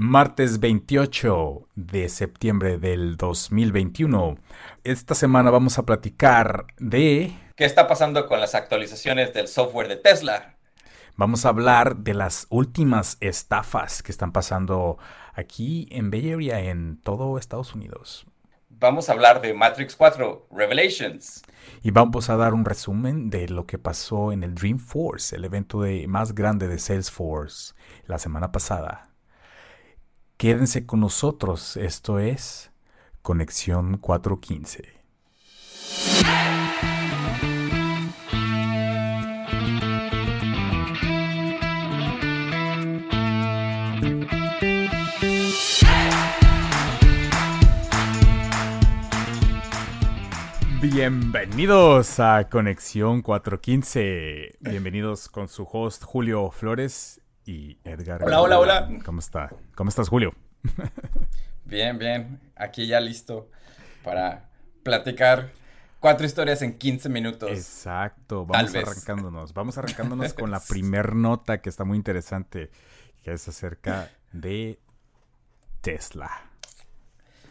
Martes 28 de septiembre del 2021. Esta semana vamos a platicar de... ¿Qué está pasando con las actualizaciones del software de Tesla? Vamos a hablar de las últimas estafas que están pasando aquí en Bay Area, en todo Estados Unidos. Vamos a hablar de Matrix 4 Revelations. Y vamos a dar un resumen de lo que pasó en el Dreamforce, el evento de, más grande de Salesforce, la semana pasada. Quédense con nosotros, esto es Conexión 415. Bienvenidos a Conexión 415. Bienvenidos con su host Julio Flores y Edgar. Hola, hola, hola. ¿Cómo está? ¿Cómo estás, Julio? Bien, bien. Aquí ya listo para platicar cuatro historias en 15 minutos. Exacto. Vamos arrancándonos. Vamos arrancándonos con la primer nota que está muy interesante, que es acerca de Tesla.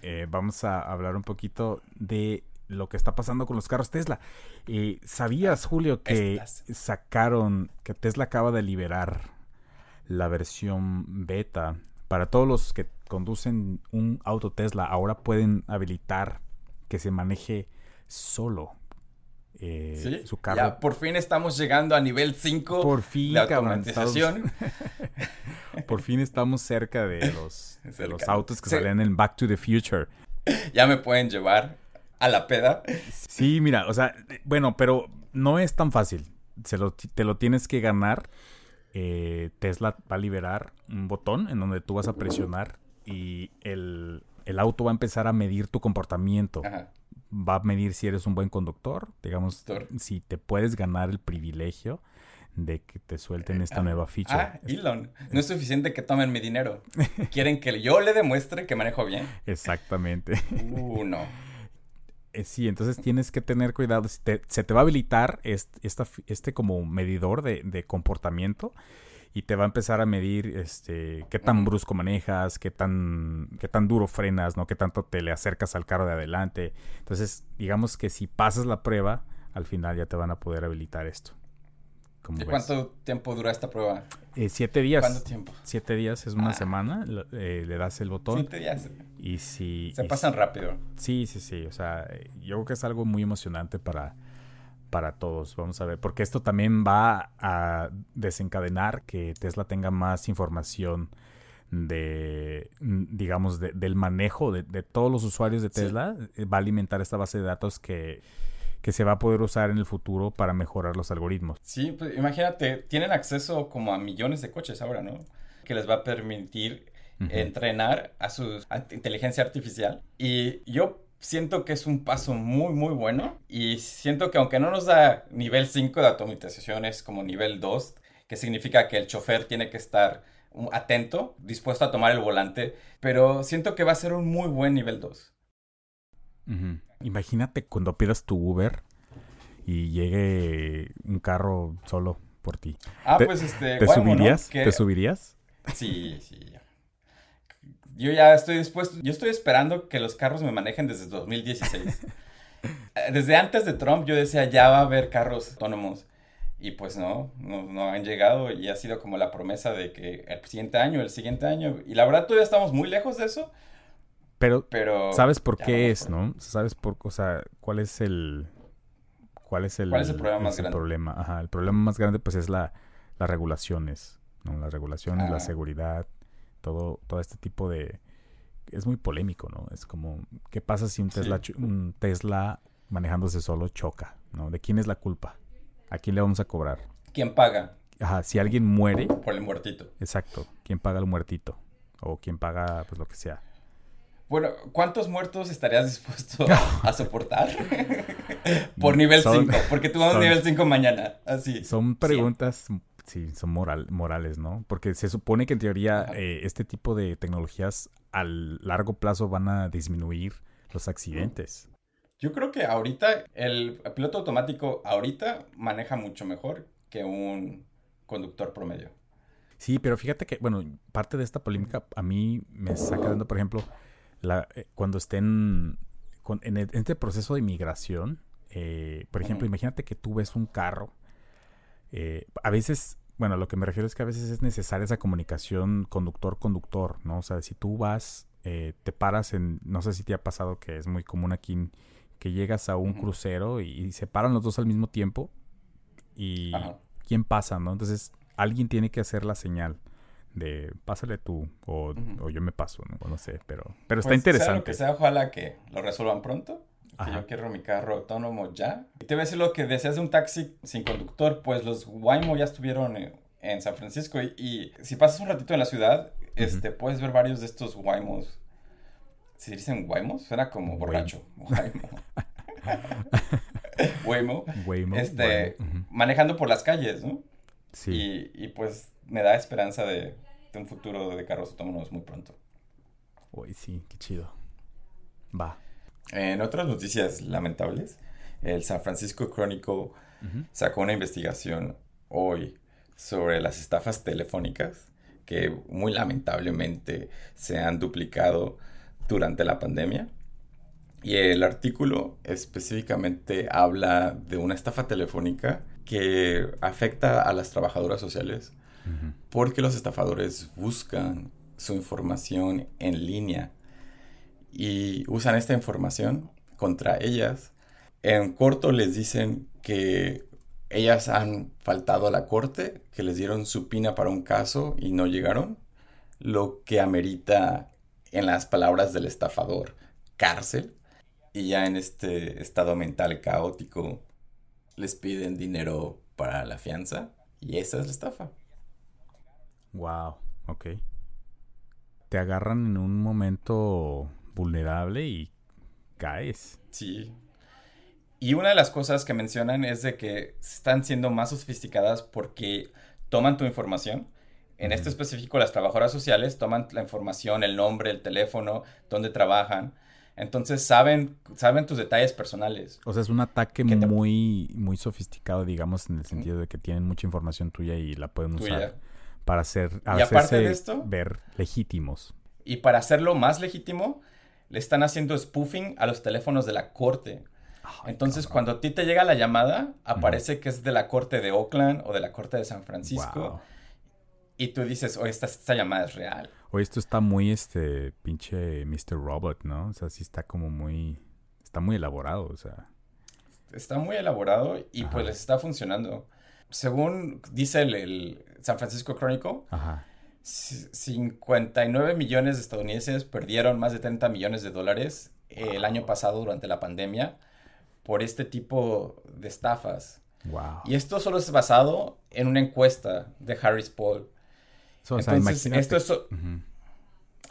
Eh, vamos a hablar un poquito de lo que está pasando con los carros Tesla. Eh, ¿Sabías, Julio, que sacaron, que Tesla acaba de liberar la versión beta para todos los que conducen un auto Tesla? Ahora pueden habilitar que se maneje solo. Eh, su carro. Ya, por fin estamos llegando a nivel 5 por fin, de automatización. por fin estamos cerca de los, de los autos que salen en Back to the Future. Ya me pueden llevar a la peda. Sí, mira, o sea, bueno, pero no es tan fácil. Se lo, te lo tienes que ganar. Eh, Tesla va a liberar un botón en donde tú vas a presionar y el, auto va a empezar a medir tu comportamiento. Va a medir si eres un buen conductor, digamos, si te puedes ganar el privilegio de que te suelten esta nueva ficha. Ah, Elon. No es suficiente que tomen mi dinero. Quieren que yo le demuestre que manejo bien. Exactamente. Uh, no. Eh, sí, entonces tienes que tener cuidado. se te va a habilitar este, este como medidor de, comportamiento y te va a empezar a medir este qué tan brusco manejas, qué tan qué tan duro frenas, no qué tanto te le acercas al carro de adelante. Entonces, digamos que si pasas la prueba, al final ya te van a poder habilitar esto. ¿Y cuánto tiempo dura esta prueba? Eh, siete días. ¿Cuánto tiempo? Siete días es una ah. semana. Eh, le das el botón. Siete días. Y si. Se pasan rápido. Sí, sí, sí. O sea, yo creo que es algo muy emocionante para, para todos. Vamos a ver. Porque esto también va a desencadenar que Tesla tenga más información de, digamos, del manejo de, todos los usuarios de Tesla. Va a alimentar esta base de datos que que se va a poder usar en el futuro para mejorar los algoritmos. Sí, pues imagínate, tienen acceso como a millones de coches ahora, ¿no? Que les va a permitir entrenar a su inteligencia artificial. Y yo siento que es un paso muy, muy bueno. Y siento que aunque no nos da nivel 5 de automatización, es como nivel 2, que significa que el chofer tiene que estar atento, dispuesto a tomar el volante, pero siento que va a ser un muy buen nivel 2. Imagínate cuando pidas tu Uber y llegue un carro solo por ti. Ah, pues este. ¿Te subirías? ¿Te subirías? Sí, sí. Yo ya estoy dispuesto. Yo estoy esperando que los carros me manejen desde 2016. desde antes de Trump yo decía ya va a haber carros autónomos. Y pues no, no, no, han llegado y ha sido como la promesa de que el siguiente año, el siguiente año. Y la verdad todavía estamos muy lejos de eso. Pero, ¿sabes por qué es, no? ¿Sabes por, o sea, cuál es el cuál es el, ¿Cuál es el problema más grande? Problema? Ajá, el problema más grande pues es la las regulaciones, ¿no? Las regulaciones, la seguridad, todo todo este tipo de es muy polémico, ¿no? Es como ¿qué pasa si un Tesla un Tesla manejándose solo choca, ¿no? ¿De quién es la culpa? ¿A quién le vamos a cobrar? ¿Quién paga? Ajá, si alguien muere. Por el muertito. Exacto. ¿Quién paga el muertito? O quién paga, pues lo que sea. Bueno, ¿cuántos muertos estarías dispuesto a soportar? Por nivel 5, porque tú vamos nivel 5 mañana, así. Son preguntas, sí, son moral, morales, ¿no? Porque se supone que en teoría eh, este tipo de tecnologías a largo plazo van a disminuir los accidentes. Yo creo que ahorita el piloto automático ahorita maneja mucho mejor que un conductor promedio. Sí, pero fíjate que, bueno, parte de esta polémica a mí me está quedando, por ejemplo, la, eh, cuando estén en, este proceso de inmigración, eh, por ejemplo, imagínate que tú ves un carro, eh, a veces, bueno, lo que me refiero es que a veces es necesaria esa comunicación conductor-conductor, ¿no? O sea, si tú vas, te paras en, no sé si te ha pasado que es muy común aquí, que llegas a un crucero y, se paran los dos al mismo tiempo y quién pasa, ¿no? Entonces alguien tiene que hacer la señal de pásale tú o, yo me paso, ¿no? no sé, pero, pero está interesante. Pues, sea lo que sea, ojalá que lo resuelvan pronto. Que yo quiero mi carro autónomo ya. Y te voy a decir lo que deseas de un taxi sin conductor, pues los Waymo ya estuvieron en, San Francisco y, si pasas un ratito en la ciudad, este, puedes ver varios de estos Waymos. Si dicen Waymos, suena como borracho. Waymo. Waymo. Waymo. Este, manejando por las calles, ¿no? Sí. Y, pues me da esperanza de, un futuro de carros autónomos muy pronto. Uy, sí, qué chido. Va. En otras noticias lamentables, el San Francisco Chronicle sacó una investigación hoy sobre las estafas telefónicas que muy lamentablemente se han duplicado durante la pandemia. Y el artículo específicamente habla de una estafa telefónica que afecta a las trabajadoras sociales porque los estafadores buscan su información en línea y usan esta información contra ellas. En corto les dicen que ellas han faltado a la corte, que les dieron su pina para un caso y no llegaron, lo que amerita, en las palabras del estafador, cárcel. Y ya en este estado mental caótico, les piden dinero para la fianza y esa es la estafa. Wow, ok. Te agarran en un momento vulnerable y caes. Sí. Y una de las cosas que mencionan es de que están siendo más sofisticadas porque toman tu información. En este específico, las trabajadoras sociales toman la información, el nombre, el teléfono, dónde trabajan entonces saben, saben tus detalles personales. O sea, es un ataque muy, muy sofisticado, digamos, en el sentido de que tienen mucha información tuya y la pueden usar para hacer, y aparte de esto, ver legítimos. Y para hacerlo más legítimo, le están haciendo spoofing a los teléfonos de la corte. Entonces, cuando a ti te llega la llamada, aparece que es de la corte de Oakland o de la corte de San Francisco. Y tú dices, oye, esta, esta llamada es real. Oye, esto está muy, este, pinche Mr. Robot, ¿no? O sea, sí está como muy, está muy elaborado, o sea. Está muy elaborado y pues les está funcionando. Según dice el, San Francisco Chronicle, Ajá. 59 millones de estadounidenses perdieron más de 30 millones de dólares el año pasado durante la pandemia por este tipo de estafas. Wow. Y esto solo es basado en una encuesta de Harris Poll entonces, esto es,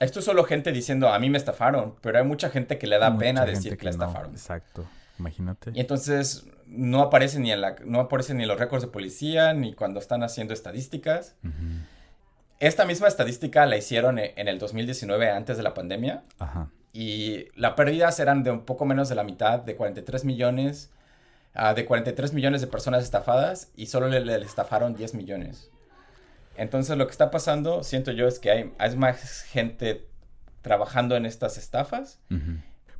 esto es solo gente diciendo, a mí me estafaron, pero hay mucha gente que le da pena decir que, la estafaron. exacto, imagínate. Y entonces no aparece ni en la, no aparece ni en los récords de policía, ni cuando están haciendo estadísticas. Esta misma estadística la hicieron e, en el 2019 antes de la pandemia. Ajá. Y las pérdidas eran de un poco menos de la mitad, de 43 millones, uh, de 43 millones de personas estafadas y solo le, le estafaron 10 millones. Entonces lo que está pasando, siento yo, es que hay, más gente trabajando en estas estafas.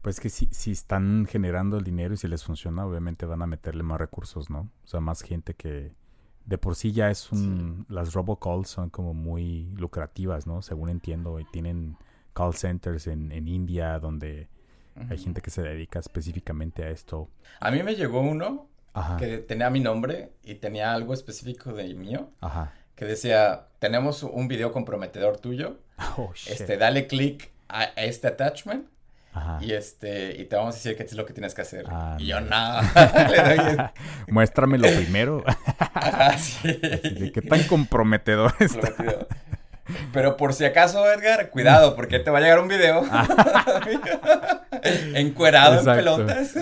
Pues que si, si están generando el dinero y si les funciona, obviamente van a meterle más recursos, ¿no? O sea, más gente que de por sí ya es un... Las robocalls son como muy lucrativas, ¿no? Según entiendo, y tienen call centers en, en India donde hay gente que se dedica específicamente a esto. A mí me llegó uno que tenía mi nombre y tenía algo específico de mío. Ajá que decía, tenemos un video comprometedor tuyo. Oh, este, dale click a, este attachment. Y este, y te vamos a decir qué es lo que tienes que hacer. Ah, y yo nada. Muéstramelo primero. qué tan comprometedor está. Pero por si acaso, Edgar, cuidado, porque te va a llegar un video. Encuerado en pelotas.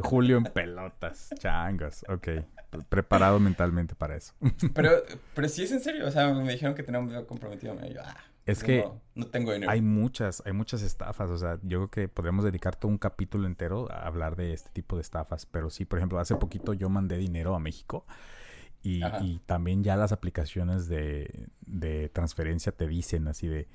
Julio en pelotas. Changos. Ok preparado mentalmente para eso. pero, pero sí es en serio, o sea, me dijeron que tenía un video comprometido. Me ah, es que no, tengo dinero. Hay muchas, hay muchas estafas, o sea, yo creo que podríamos dedicar todo un capítulo entero a hablar de este tipo de estafas, pero sí, por ejemplo, hace poquito yo mandé dinero a México Y, y, también ya las aplicaciones de, de transferencia te dicen así de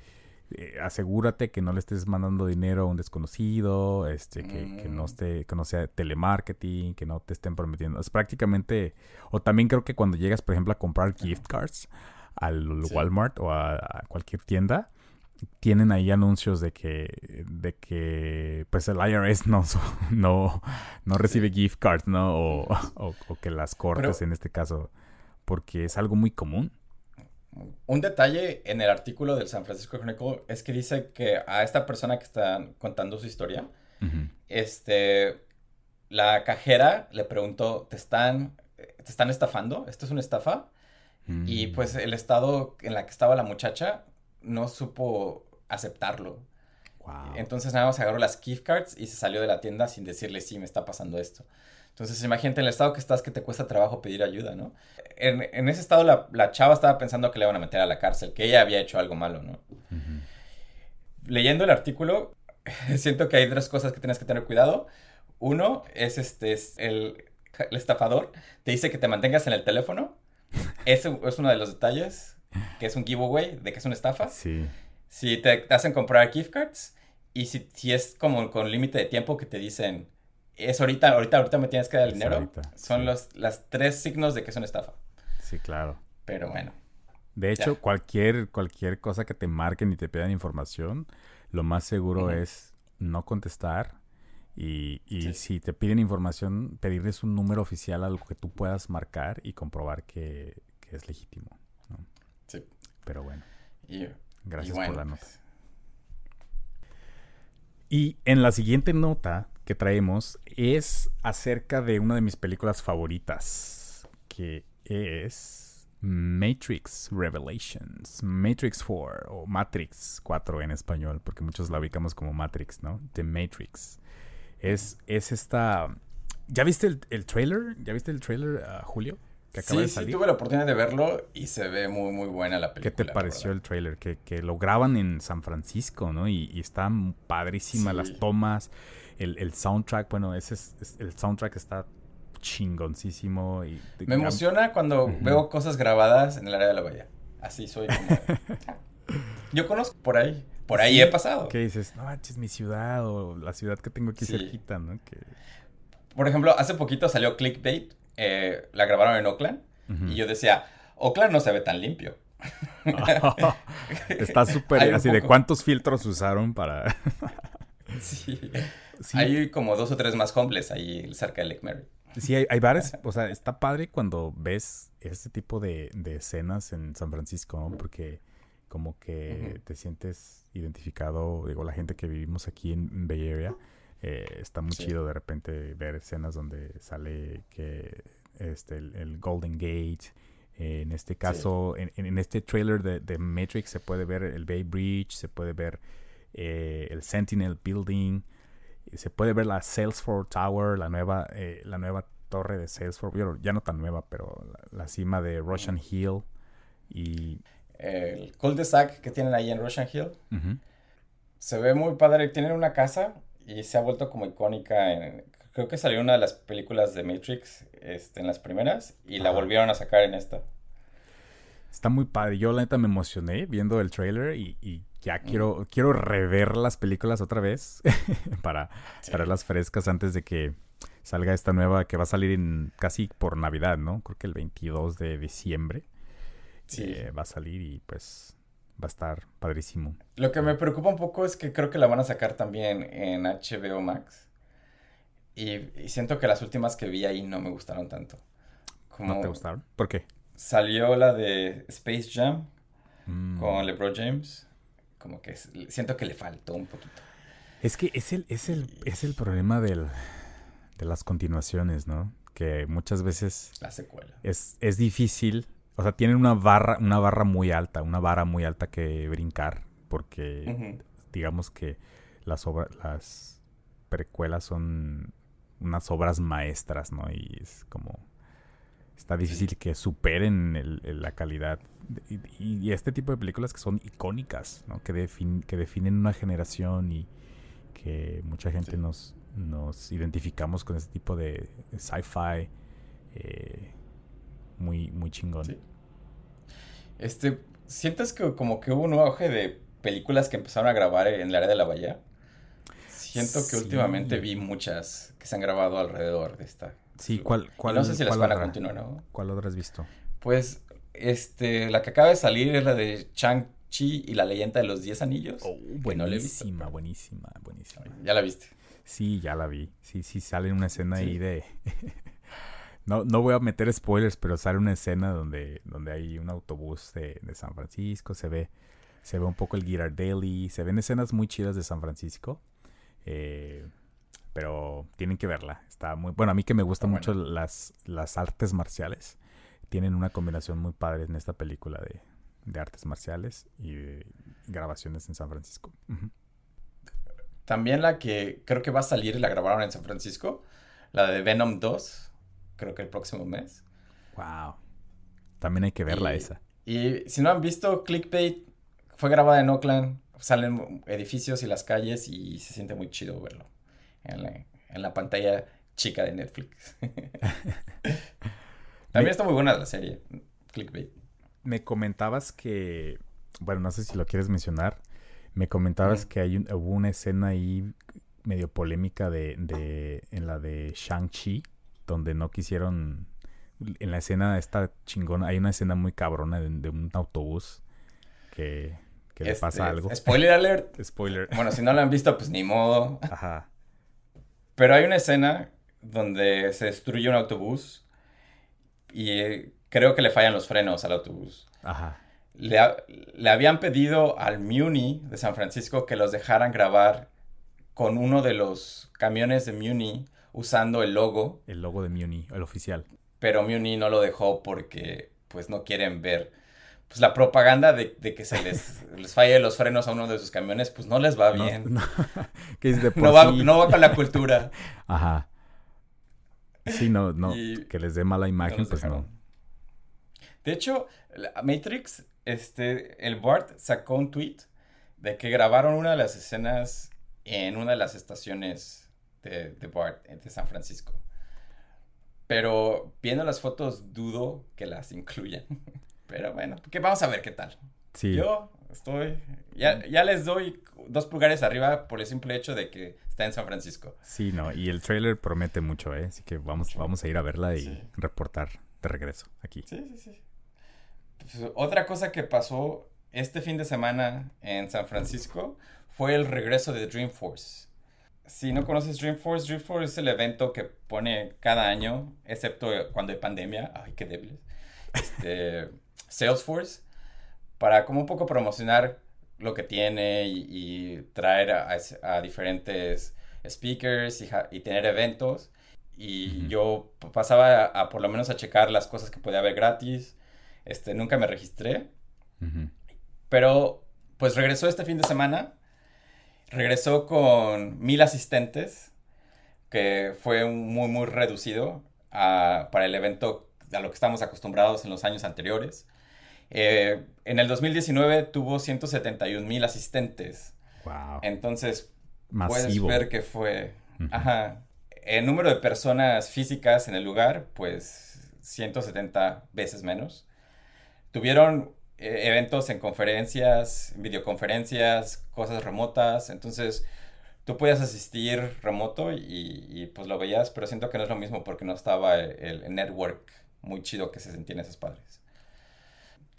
eh, asegúrate que no le estés mandando dinero a un desconocido, este, que, que, no mm. esté, que no sea telemarketing, que no te estén prometiendo. Es prácticamente, o también creo que cuando llegas, por ejemplo, a comprar gift cards al Walmart o a, cualquier tienda, tienen ahí anuncios de que, de que pues el IRS no, no, no recibe gift cards, ¿no? O, o, que las cortes en este caso, porque es algo muy común. Un detalle en el artículo del San Francisco Chronicle es que dice que a esta persona que está contando su historia, este, la cajera le preguntó, ¿te están, ¿te están estafando? ¿Esto es una estafa? Y mm. pues el estado en la que estaba la muchacha no supo aceptarlo. Entonces nada más agarró las gift cards y se salió de la tienda sin decirle, sí, me está pasando esto. Entonces, imagínate en el estado que estás que te cuesta trabajo pedir ayuda, ¿no? En, ese estado la, chava estaba pensando que le iban a meter a la cárcel, que ella había hecho algo malo, ¿no? Leyendo el artículo, siento que hay tres cosas que tienes que tener cuidado. Uno es este, el, estafador te dice que te mantengas en el teléfono. Ese es uno de los detalles, que es un giveaway de que es una estafa. Sí. Si te hacen comprar gift cards y si, si es como con límite de tiempo que te dicen es ahorita, ahorita, ahorita me tienes que dar el dinero. Son los las tres signos de que es una estafa. Sí, claro. Pero bueno. De hecho, cualquier, cualquier cosa que te marquen y te pidan información, lo más seguro es no contestar. Y, y si te piden información, pedirles un número oficial a lo que tú puedas marcar y comprobar que, que es legítimo. Sí. Pero bueno. Gracias por la nota. Pues. Y en la siguiente nota que traemos es acerca de una de mis películas favoritas, que es Matrix Revelations, Matrix 4 o Matrix 4 en español, porque muchos la ubicamos como Matrix, ¿no? The Matrix. Es, es esta... ¿Ya viste el, el trailer? ¿Ya viste el trailer, uh, Julio? Que acaba sí, de salir. sí, tuve la oportunidad de verlo y se ve muy, muy buena la película. ¿Qué te pareció el trailer? Que, que, lo graban en San Francisco, ¿no? Y, y están padrísimas las tomas el, soundtrack, bueno, ese es, el soundtrack está chingoncísimo. Y, Me emociona cuando veo cosas grabadas en el área de la bahía. Así soy como... Yo conozco por ahí. Por ahí he pasado. ¿Qué dices? No manches, mi ciudad o la ciudad que tengo aquí cerquita, ¿no? Que... Por ejemplo, hace poquito salió Clickbait. Eh, la grabaron en Oakland. Y yo decía, Oakland no se ve tan limpio. está súper así de cuántos filtros usaron para... sí. Hay como dos o tres más homeless ahí cerca de Lake Mary. Sí, hay, hay bares, o sea, está padre cuando ves este tipo de, escenas en San Francisco, porque como que te sientes identificado, digo, la gente que vivimos aquí en, Bay Area, eh, está muy chido de repente ver escenas donde sale que este el, Golden Gate, eh, en este caso, en, en, este trailer de, de, Matrix se puede ver el Bay Bridge, se puede ver eh, el Sentinel Building, se puede ver la Salesforce Tower, la nueva, eh, la nueva torre de Salesforce, ya no tan nueva, pero la, cima de Russian Hill y... El cul-de-sac que tienen ahí en Russian Hill. Se ve muy padre. Tienen una casa y se ha vuelto como icónica. En, creo que salió una de las películas de Matrix este, en las primeras y la volvieron a sacar en esta. Está muy padre. Yo la neta me emocioné viendo el trailer y ya quiero, quiero rever las películas otra vez para traerlas frescas antes de que salga esta nueva que va a salir en casi por Navidad, ¿no? Creo que el 22 de diciembre sí. Eh, va a salir y pues va a estar padrísimo. Lo que me preocupa un poco es que creo que la van a sacar también en HBO Max. Y, siento que las últimas que vi ahí no me gustaron tanto. ¿No te gustaron? ¿Por qué? Salió la de Space Jam mm. con LeBron James como que siento que le faltó un poquito. Es que es el, es el, es el problema del, de las continuaciones, ¿no? Que muchas veces... La secuela. Es, es difícil, o sea, tienen una barra, una barra muy alta, una vara muy alta que brincar, porque digamos que las obras, las precuelas son unas obras maestras, ¿no? Y es como está difícil que superen la calidad. Y, este tipo de películas que son icónicas, ¿no? que, que definen una generación y que mucha gente nos, nos identificamos con este tipo de, sci-fi. Eh, muy, muy chingón. Este, ¿sientes que como que hubo un auge de películas que empezaron a grabar en el área de la bahía? Siento que últimamente vi muchas que se han grabado alrededor de esta. Sí, ¿cuál? cuál no sé si las van a continuar, ¿no? ¿Cuál otra has visto? Pues, este, la que acaba de salir es la de Chang-Chi y la leyenda de los Diez Anillos. Oh, buenísima, buenísima, buenísima. ¿Ya la viste? Sí, ya la vi. Sí, sí, sale una escena ahí de... no, no voy a meter spoilers, pero sale una escena donde, donde hay un autobús de, de San Francisco, se ve, se ve un poco el Daily, se ven escenas muy chidas de San Francisco. Eh, pero tienen que verla. Está muy bueno. A mí que me gustan mucho las, las artes marciales. Tienen una combinación muy padre en esta película de, de artes marciales y grabaciones en San Francisco. También la que creo que va a salir y la grabaron en San Francisco, la de Venom 2, creo que el próximo mes. Wow. También hay que verla esa. Y si no han visto Clickbait, fue grabada en Oakland, salen edificios y las calles y se siente muy chido verlo en la, pantalla chica de Netflix. También está muy buena la serie, Clickbait. Me comentabas que, bueno, no sé si lo quieres mencionar, me comentabas que hay hubo una escena ahí medio polémica de, de en la de Shang-Chi, donde no quisieron, en la escena esta chingona, hay una escena muy cabrona de, un autobús que, que le pasa este, algo. Spoiler alert. Spoiler. Bueno, si no lo han visto, pues ni modo. Ajá. Pero hay una escena donde se destruye un autobús y eh, creo que le fallan los frenos al autobús. Ajá. Le, le, habían pedido al Muni de San Francisco que los dejaran grabar con uno de los camiones de Muni usando el logo. El logo de Muni, el oficial. Pero Muni no lo dejó porque pues no quieren ver pues la propaganda de, que se les, les falle los frenos a uno de sus camiones, pues no les va bien. No, va, con la cultura. Ajá. Sí, no, no, que les dé mala imagen, pues no. De hecho, Matrix, este, el Bart sacó un tweet de que grabaron una de las escenas en una de las estaciones de, de Bart de San Francisco. Pero viendo las fotos dudo que las incluyan. Pero bueno, que vamos a ver qué tal. Sí. Yo estoy. Ya, ya les doy dos pulgares arriba por el simple hecho de que está en San Francisco. Sí, no, y el trailer promete mucho, ¿eh? Así que vamos, vamos a ir a verla y reportar de regreso aquí. Sí, sí, sí. Pues, otra cosa que pasó este fin de semana en San Francisco fue el regreso de Dreamforce. Si no conoces Dreamforce, Dreamforce es el evento que pone cada año, excepto cuando hay pandemia. Ay, qué débiles. Este. Salesforce para como un poco promocionar lo que tiene y, traer a, diferentes speakers y, tener eventos. Y yo pasaba a, por lo menos a checar las cosas que podía haber gratis. Este, nunca me registré. Pero pues regresó este fin de semana. Regresó con mil asistentes, que fue muy, muy reducido para el evento a lo que estamos acostumbrados en los años anteriores. Eh, en el 2019 tuvo 171 mil asistentes. Wow. Entonces, puedes ver que fue... Ajá. El número de personas físicas en el lugar, pues 170 veces menos. Tuvieron eh, eventos en conferencias, videoconferencias, cosas remotas. Entonces, tú podías asistir remoto y, pues lo veías, pero siento que no es lo mismo porque no estaba el, el network muy chido que se sentía en esos padres.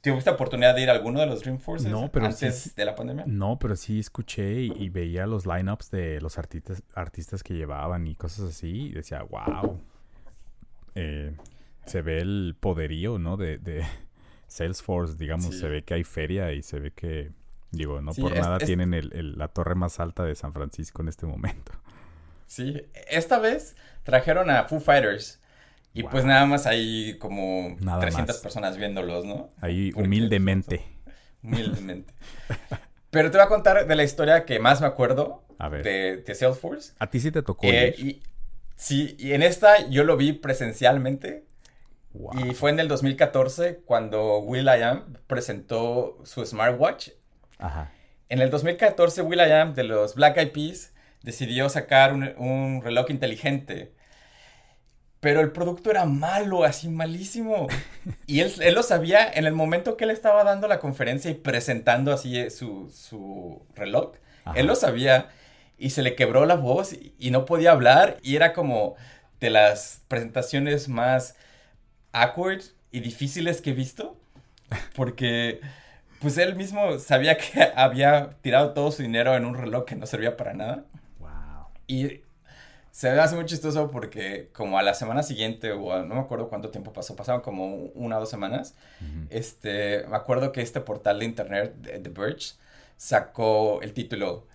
¿Tuviste oportunidad de ir a alguno de los Dreamforce no, pero antes de la pandemia? No, pero sí escuché y, veía los lineups de los artistas, artistas que llevaban y cosas así. Y decía, wow. Eh, se ve el poderío, ¿no? De, de Salesforce, digamos. Se ve que hay feria y se ve que, digo, no por nada tienen el, la torre más alta de San Francisco en este momento. Sí, esta vez trajeron a Foo Fighters. Y pues nada más hay como 300 personas viéndolos, ¿no? Ahí humildemente. Humildemente. Pero te voy a contar de la historia que más me acuerdo De, Salesforce. A ti sí te tocó. Eh, y, sí, y en esta yo lo vi presencialmente. Y fue en el 2014 cuando Will.i.am presentó su smartwatch. Ajá. En el 2014 Will.i.am de los Black Eyed Peas decidió sacar un reloj inteligente pero el producto era malo, así malísimo. Y él, él, lo sabía en el momento que él estaba dando la conferencia y presentando así eh, su, su reloj. Él lo sabía y se le quebró la voz y, no podía hablar y era como de las presentaciones más awkward y difíciles que he visto. Porque pues él mismo sabía que había tirado todo su dinero en un reloj que no servía para nada. Wow. Y se me hace muy chistoso porque como a la semana siguiente, o no me acuerdo cuánto tiempo pasó, pasaron como una o dos semanas, este, me acuerdo que este portal de internet, The Verge, sacó el título,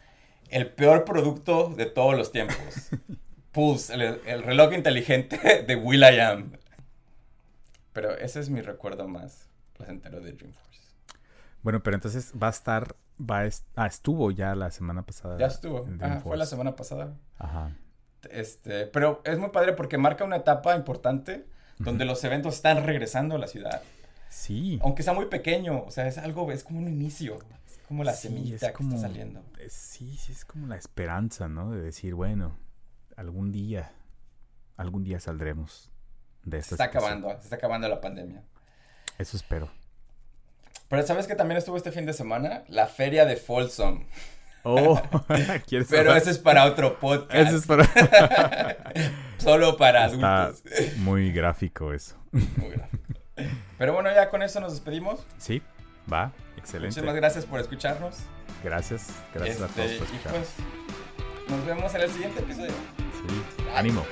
el peor producto de todos los tiempos. Pulse, el, reloj inteligente de Will I Am. Pero ese es mi recuerdo más placentero de Dreamforce. Bueno, pero entonces va a estar, va a ah, estuvo ya la semana pasada. Ya estuvo, fue la semana pasada. Ajá. Este, pero es muy padre porque marca una etapa importante donde los eventos están regresando a la ciudad. Sí. Aunque sea muy pequeño, o sea, es algo, es como un inicio. Es como la semillita que está saliendo. Sí, sí, es como la esperanza, ¿no? De decir, bueno, algún día, algún día saldremos de esta Se está acabando, se está acabando la pandemia. Eso espero. Pero ¿sabes que también estuvo este fin de semana? La feria de Folsom. Oh, Pero ese es para otro podcast. Ese es para... Solo para adultos. Muy gráfico eso. Muy gráfico. Pero bueno, ya con eso nos despedimos. Sí, va, excelente. Muchísimas gracias por escucharnos. Gracias, gracias a todos por este, escuchar. Pues, nos vemos en el siguiente episodio. Sí, ánimo.